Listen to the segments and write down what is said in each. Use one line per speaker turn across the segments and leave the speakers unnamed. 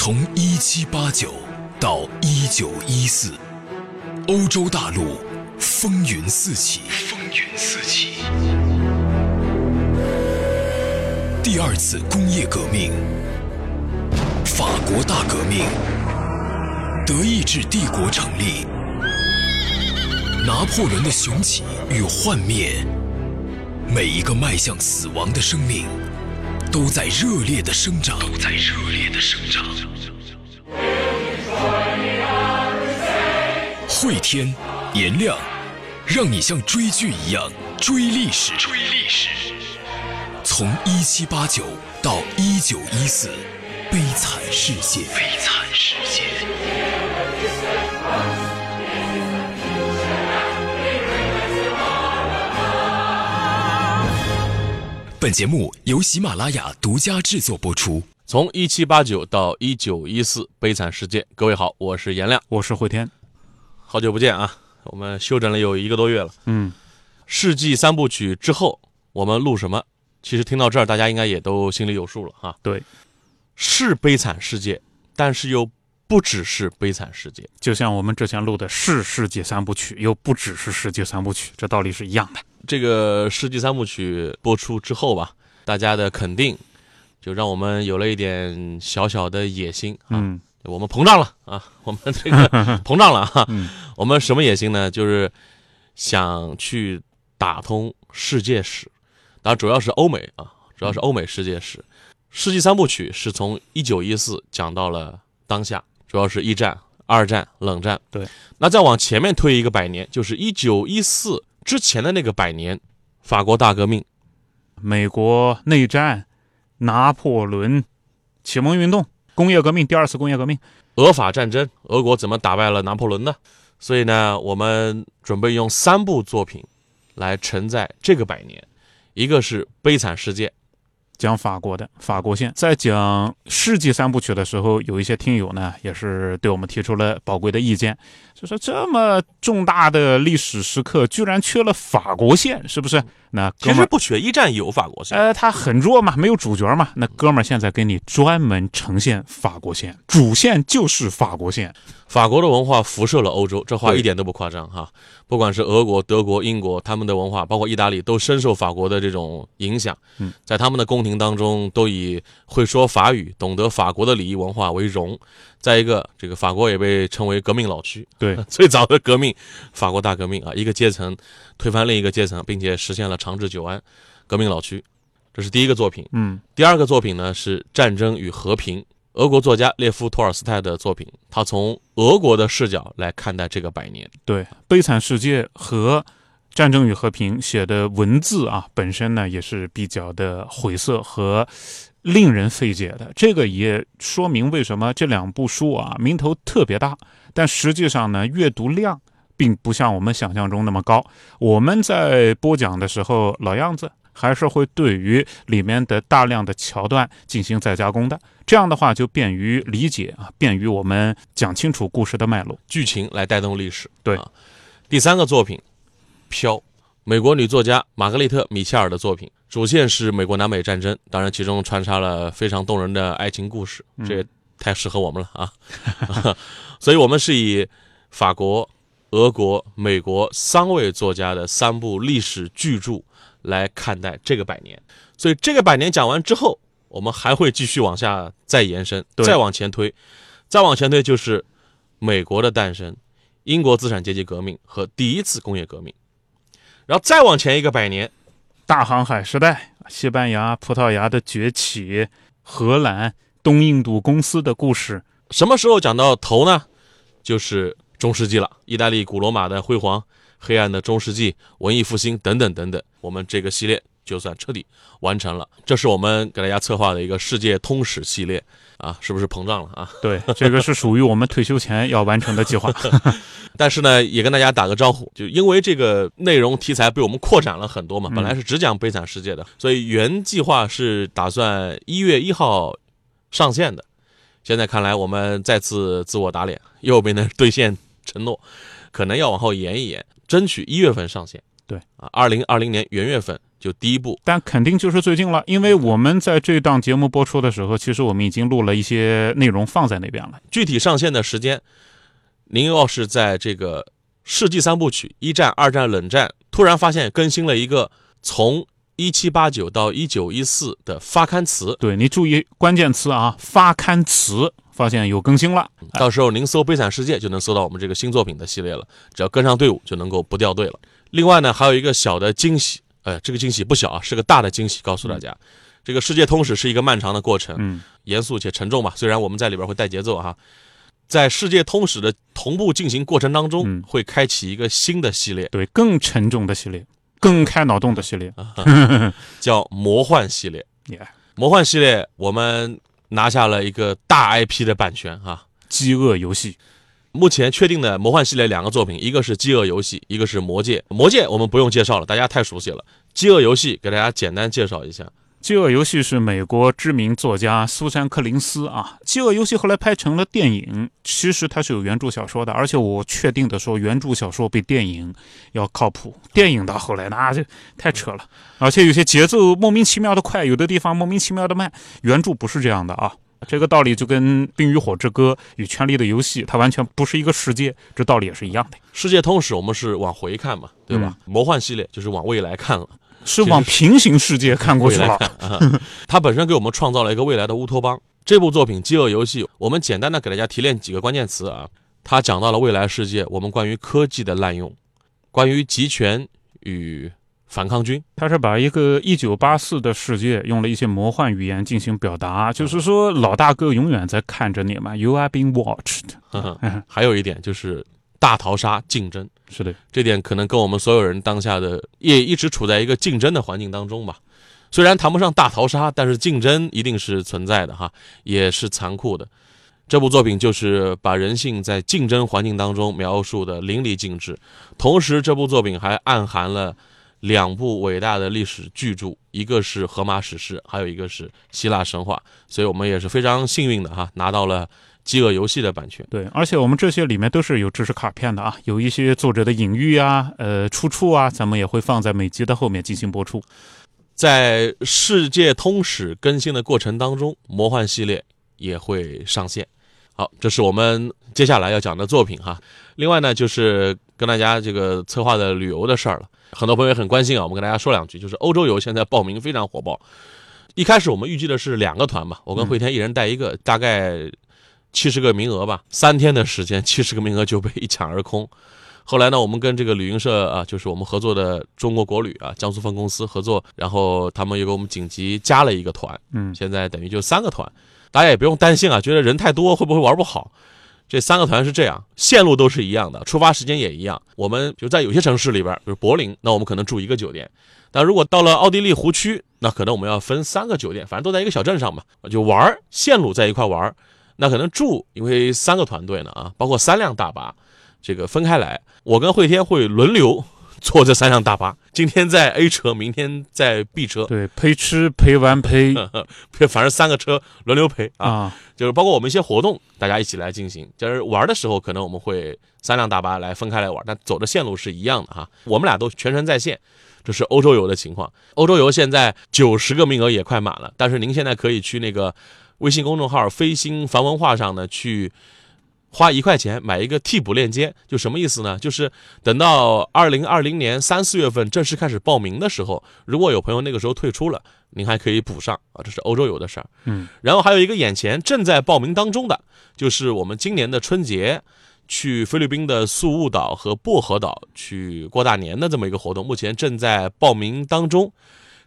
从一七八九到一九一四，欧洲大陆风云四起。风云四起。第二次工业革命，法国大革命，德意志帝国成立，拿破仑的雄起与幻灭，每一个迈向死亡的生命，都在热烈的生长，都在热烈的生长。汇天，颜亮，让你像追剧一样追历史。追历史。从一七八九到一九一四，悲惨世界。悲惨世界。本节目由喜马拉雅独家制作播出。
从一七八九到一九一四，悲惨世界。各位好，我是颜亮，
我是慧天。
好久不见啊！我们休整了有一个多月了。
嗯，
世纪三部曲之后，我们录什么？其实听到这儿，大家应该也都心里有数了哈。
对，
是悲惨世界，但是又不只是悲惨世界。
就像我们之前录的是世界三部曲，又不只是世界三部曲，这道理是一样的。
这个世纪三部曲播出之后吧，大家的肯定就让我们有了一点小小的野心啊。
嗯，
我们膨胀了啊，我们这个 膨胀了哈。
嗯
我们什么野心呢？就是想去打通世界史，当然主要是欧美啊，主要是欧美世界史。世纪三部曲是从一九一四讲到了当下，主要是一战、二战、冷战。
对，
那再往前面推一个百年，就是一九一四之前的那个百年，法国大革命。
美国内战、拿破仑、启蒙运动、工业革命、第二次工业革命。
俄法战争，俄国怎么打败了拿破仑呢？所以呢，我们准备用三部作品来承载这个百年，一个是《悲惨世界》，
讲法国的法国线，在讲世纪三部曲的时候，有一些听友呢也是对我们提出了宝贵的意见，就说这么重大的历史时刻，居然缺了法国线，是不是？那哥
其实，不缺，一战有法国线。
呃，他很弱嘛，没有主角嘛。那哥们儿现在给你专门呈现法国线，主线就是法国线。
法国的文化辐射了欧洲，这话一点都不夸张哈。不管是俄国、德国、英国，他们的文化，包括意大利，都深受法国的这种影响。
嗯，
在他们的宫廷当中，都以会说法语、懂得法国的礼仪文化为荣。再一个，这个法国也被称为革命老区。
对，
最早的革命，法国大革命啊，一个阶层推翻另一个阶层，并且实现了长治久安，革命老区。这是第一个作品。
嗯，
第二个作品呢是《战争与和平》，俄国作家列夫·托尔斯泰的作品，他从俄国的视角来看待这个百年。
对，《悲惨世界》和《战争与和平》写的文字啊，本身呢也是比较的晦涩和令人费解的。这个也说明为什么这两部书啊名头特别大，但实际上呢阅读量并不像我们想象中那么高。我们在播讲的时候，老样子。还是会对于里面的大量的桥段进行再加工的，这样的话就便于理解啊，便于我们讲清楚故事的脉络。
剧情来带动历史。
对
啊，第三个作品《飘》，美国女作家玛格丽特·米切尔的作品，主线是美国南北战争，当然其中穿插了非常动人的爱情故事，这也太适合我们了啊！所以我们是以法国、俄国、美国三位作家的三部历史巨著来看待这个百年。所以这个百年讲完之后，我们还会继续往下再延伸，
对
再往前推，再往前推就是美国的诞生、英国资产阶级革命和第一次工业革命，然后再往前一个百年，
大航海时代，西班牙、葡萄牙的崛起，荷兰东印度公司的故事，
什么时候讲到头呢？就是中世纪了，意大利古罗马的辉煌、黑暗的中世纪、文艺复兴等等等等，我们这个系列就算彻底完成了。这是我们给大家策划的一个世界通史系列啊，是不是膨胀了啊？
对，这个是属于我们退休前要完成的计划。
但是呢，也跟大家打个招呼，就因为这个内容题材被我们扩展了很多嘛，
嗯
本来是只讲悲惨世界的，所以原计划是打算一月一号上线的。现在看来，我们再次自我打脸，又没能兑现承诺，可能要往后延一延，争取一月份上线。
对
啊，二零二零年元月份就第一部。
但肯定就是最近了，因为我们在这档节目播出的时候，其实我们已经录了一些内容放在那边了。
具体上线的时间，您要是在这个世纪三部曲——一战、二战、冷战，突然发现更新了一个从一七八九到一九一四的发刊词，
对你注意关键词啊，发刊词，发现有更新了。
到时候您搜《悲惨世界》就能搜到我们这个新作品的系列了，只要跟上队伍就能够不掉队了。另外呢，还有一个小的惊喜，呃，这个惊喜不小啊，是个大的惊喜，告诉大家，这个世界通史是一个漫长的过程，
嗯，
严肃且沉重吧。虽然我们在里边会带节奏哈，在世界通史的同步进行过程当中，
嗯。
会开启一个新的系列，
对，更沉重的系列，更开脑洞的系列。
叫魔幻系列。
耶，
魔幻系列我们拿下了一个大 IP 的版权啊。
饥饿游戏，
目前确定的魔幻系列两个作品，一个是《饥饿游戏》，一个是《魔戒》。魔戒我们不用介绍了，大家太熟悉了。饥饿游戏给大家简单介绍一下。
饥饿游戏是美国知名作家苏珊·柯林斯啊。饥饿游戏后来拍成了电影，其实它是有原著小说的，而且我确定的说，原著小说比电影要靠谱。电影到后来那就太扯了，而且有些节奏莫名其妙的快，有的地方莫名其妙的慢。原著不是这样的啊。这个道理就跟《冰与火之歌》与《权力的游戏》，它完全不是一个世界，这道理也是一样的，
世界通史我们是往回看嘛，对吧？魔幻系列就是往未来看了，
是往平行世界看过去了。
它 本身给我们创造了一个未来的乌托邦。这部作品《饥饿游戏》，我们简单的给大家提炼几个关键词啊。它讲到了未来世界我们关于科技的滥用，关于集权与反抗军。
他是把一个一九八四的世界用了一些魔幻语言进行表达，就是说老大哥永远在看着你嘛，You are being watched。
呵 呵还有一点就是大逃杀竞争，
是的，
这点可能跟我们所有人当下的也一直处在一个竞争的环境当中吧。虽然谈不上大逃杀，但是竞争一定是存在的哈，也是残酷的。这部作品就是把人性在竞争环境当中描述的淋漓尽致，同时这部作品还暗含了两部伟大的历史巨著，一个是荷马史诗，还有一个是希腊神话，所以我们也是非常幸运的哈，拿到了《饥饿游戏》的版权。
对，而且我们这些里面都是有知识卡片的啊，有一些作者的隐喻啊、呃出处啊，咱们也会放在每集的后面进行播出。
在世界通史更新的过程当中，魔幻系列也会上线。好，这是我们接下来要讲的作品哈。另外呢，就是跟大家这个策划的旅游的事儿了，很多朋友也很关心啊。我们跟大家说两句，就是欧洲游现在报名非常火爆。一开始我们预计的是两个团嘛，我跟慧天一人带一个，大概七十个名额吧。三天的时间，七十个名额就被一抢而空。后来呢，我们跟这个旅行社啊，就是我们合作的中国国旅啊，江苏分公司合作，然后他们又给我们紧急加了一个团，
嗯，
现在等于就三个团。大家也不用担心啊，觉得人太多会不会玩不好？这三个团是这样，线路都是一样的，出发时间也一样。我们就在有些城市里边，比如柏林，那我们可能住一个酒店；但如果到了奥地利湖区，那可能我们要分三个酒店，反正都在一个小镇上嘛，就玩儿线路在一块玩儿。那可能住，因为三个团队呢啊，包括三辆大巴，这个分开来，我跟慧天会轮流 坐这三辆大巴，今天在 A 车，明天在 B 车，
对，陪吃陪玩陪
反正三个车轮流陪啊。
啊，
就是包括我们一些活动，大家一起来进行。就是玩的时候，可能我们会三辆大巴来分开来玩，但走的线路是一样的哈。我们俩都全程在线，这是欧洲游的情况。欧洲游现在九十个名额也快满了，但是您现在可以去那个微信公众号“飞星繁文化”上呢去。花一块钱买一个替补链接，就什么意思呢？就是等到二零二零年三四月份正式开始报名的时候，如果有朋友那个时候退出了，您还可以补上啊。这是欧洲游的事儿。
嗯，
然后还有一个眼前正在报名当中的，就是我们今年的春节去菲律宾的宿务岛和薄荷岛去过大年的这么一个活动，目前正在报名当中。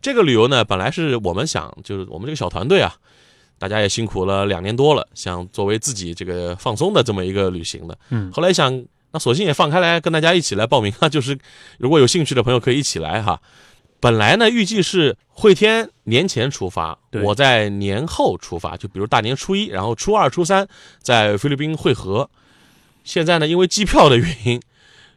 这个旅游呢，本来是我们想，就是我们这个小团队啊，大家也辛苦了两年多了，想作为自己这个放松的这么一个旅行的。
嗯
后来想，那索性也放开来，跟大家一起来报名啊，就是如果有兴趣的朋友可以一起来哈。本来呢，预计是会天年前出发，我在年后出发，就比如大年初一，然后初二、初三在菲律宾会合。现在呢，因为机票的原因，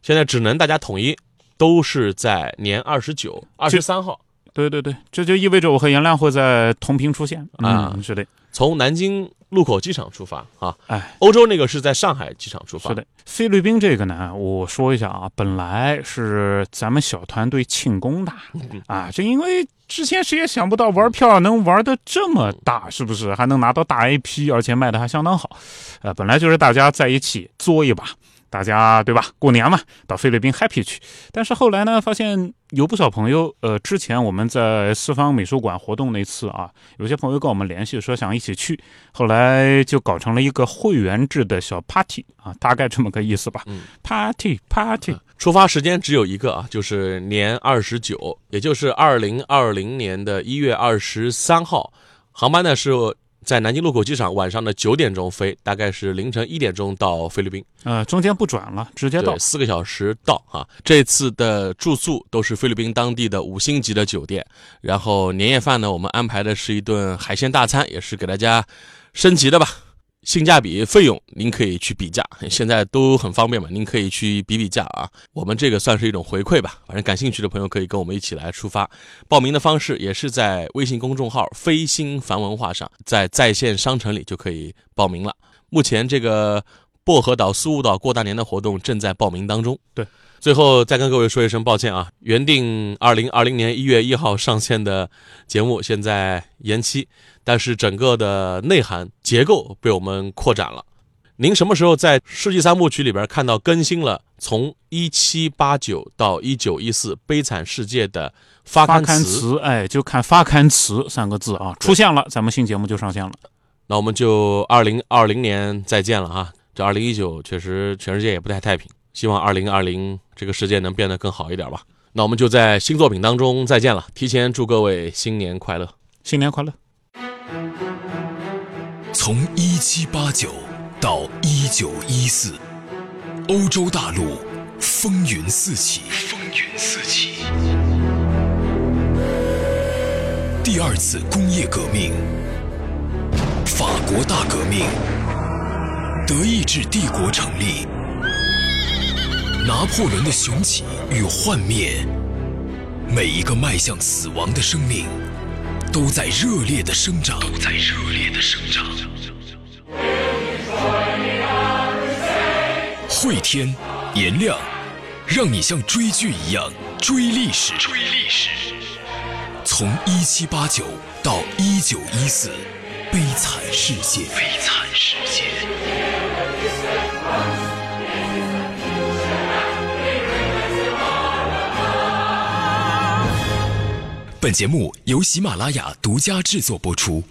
现在只能大家统一，都是在年二十九、二十三号。
对对对，这就意味着我和颜亮会在同屏出现
啊
嗯，是的，
从南京禄口机场出发啊。
哎，
欧洲那个是在上海机场出发。
是的，菲律宾这个呢，我说一下啊，本来是咱们小团队庆功的啊，这因为之前谁也想不到玩票能玩的这么大，是不是？还能拿到大 IP，而且卖的还相当好。呃，本来就是大家在一起作一把。大家对吧？过年嘛，到菲律宾 happy 去。但是后来呢，发现有不少朋友，呃，之前我们在四方美术馆活动那次啊，有些朋友跟我们联系说想一起去，后来就搞成了一个会员制的小 party 啊，大概这么个意思吧。
嗯
，party party，
出发时间只有一个啊，就是年二十九，也就是二零二零年的一月二十三号，航班呢是。在南京禄口机场晚上的九点钟飞，大概是凌晨一点钟到菲律宾。
呃，中间不转了，直接到
四个小时到啊。这次的住宿都是菲律宾当地的五星级的酒店。然后年夜饭呢，我们安排的是一顿海鲜大餐，也是给大家升级的吧。性价比费用，您可以去比价，现在都很方便嘛，您可以去比比价啊。我们这个算是一种回馈吧，反正感兴趣的朋友可以跟我们一起来出发。报名的方式也是在微信公众号“飞星凡文化”上，在在线商城里就可以报名了。目前这个薄荷岛、苏雾岛过大年的活动正在报名当中。
对。
最后再跟各位说一声抱歉啊，原定二零二零年一月一号上线的节目现在延期，但是整个的内涵结构被我们扩展了。您什么时候在世纪三部曲里边看到更新了从一七八九到一九一四悲惨世界的发
刊
词？
哎，就看发刊词三个字啊，出现了，咱们新节目就上线了。
那我们就二零二零年再见了啊！这二零一九确实全世界也不太太平。希望二零二零这个世界能变得更好一点吧。那我们就在新作品当中再见了。提前祝各位新年快乐，
新年快乐。
从一七八九到一九一四，欧洲大陆风云四起。风云四起。第二次工业革命，法国大革命，德意志帝国成立。拿破仑的雄起与幻灭，每一个迈向死亡的生命，都在热烈的生长，都在热烈的生长。汇天，颜亮，让你像追剧一样追历史。追历史，从一七八九到一九一四，悲惨世界。悲惨世本节目由喜马拉雅独家制作播出。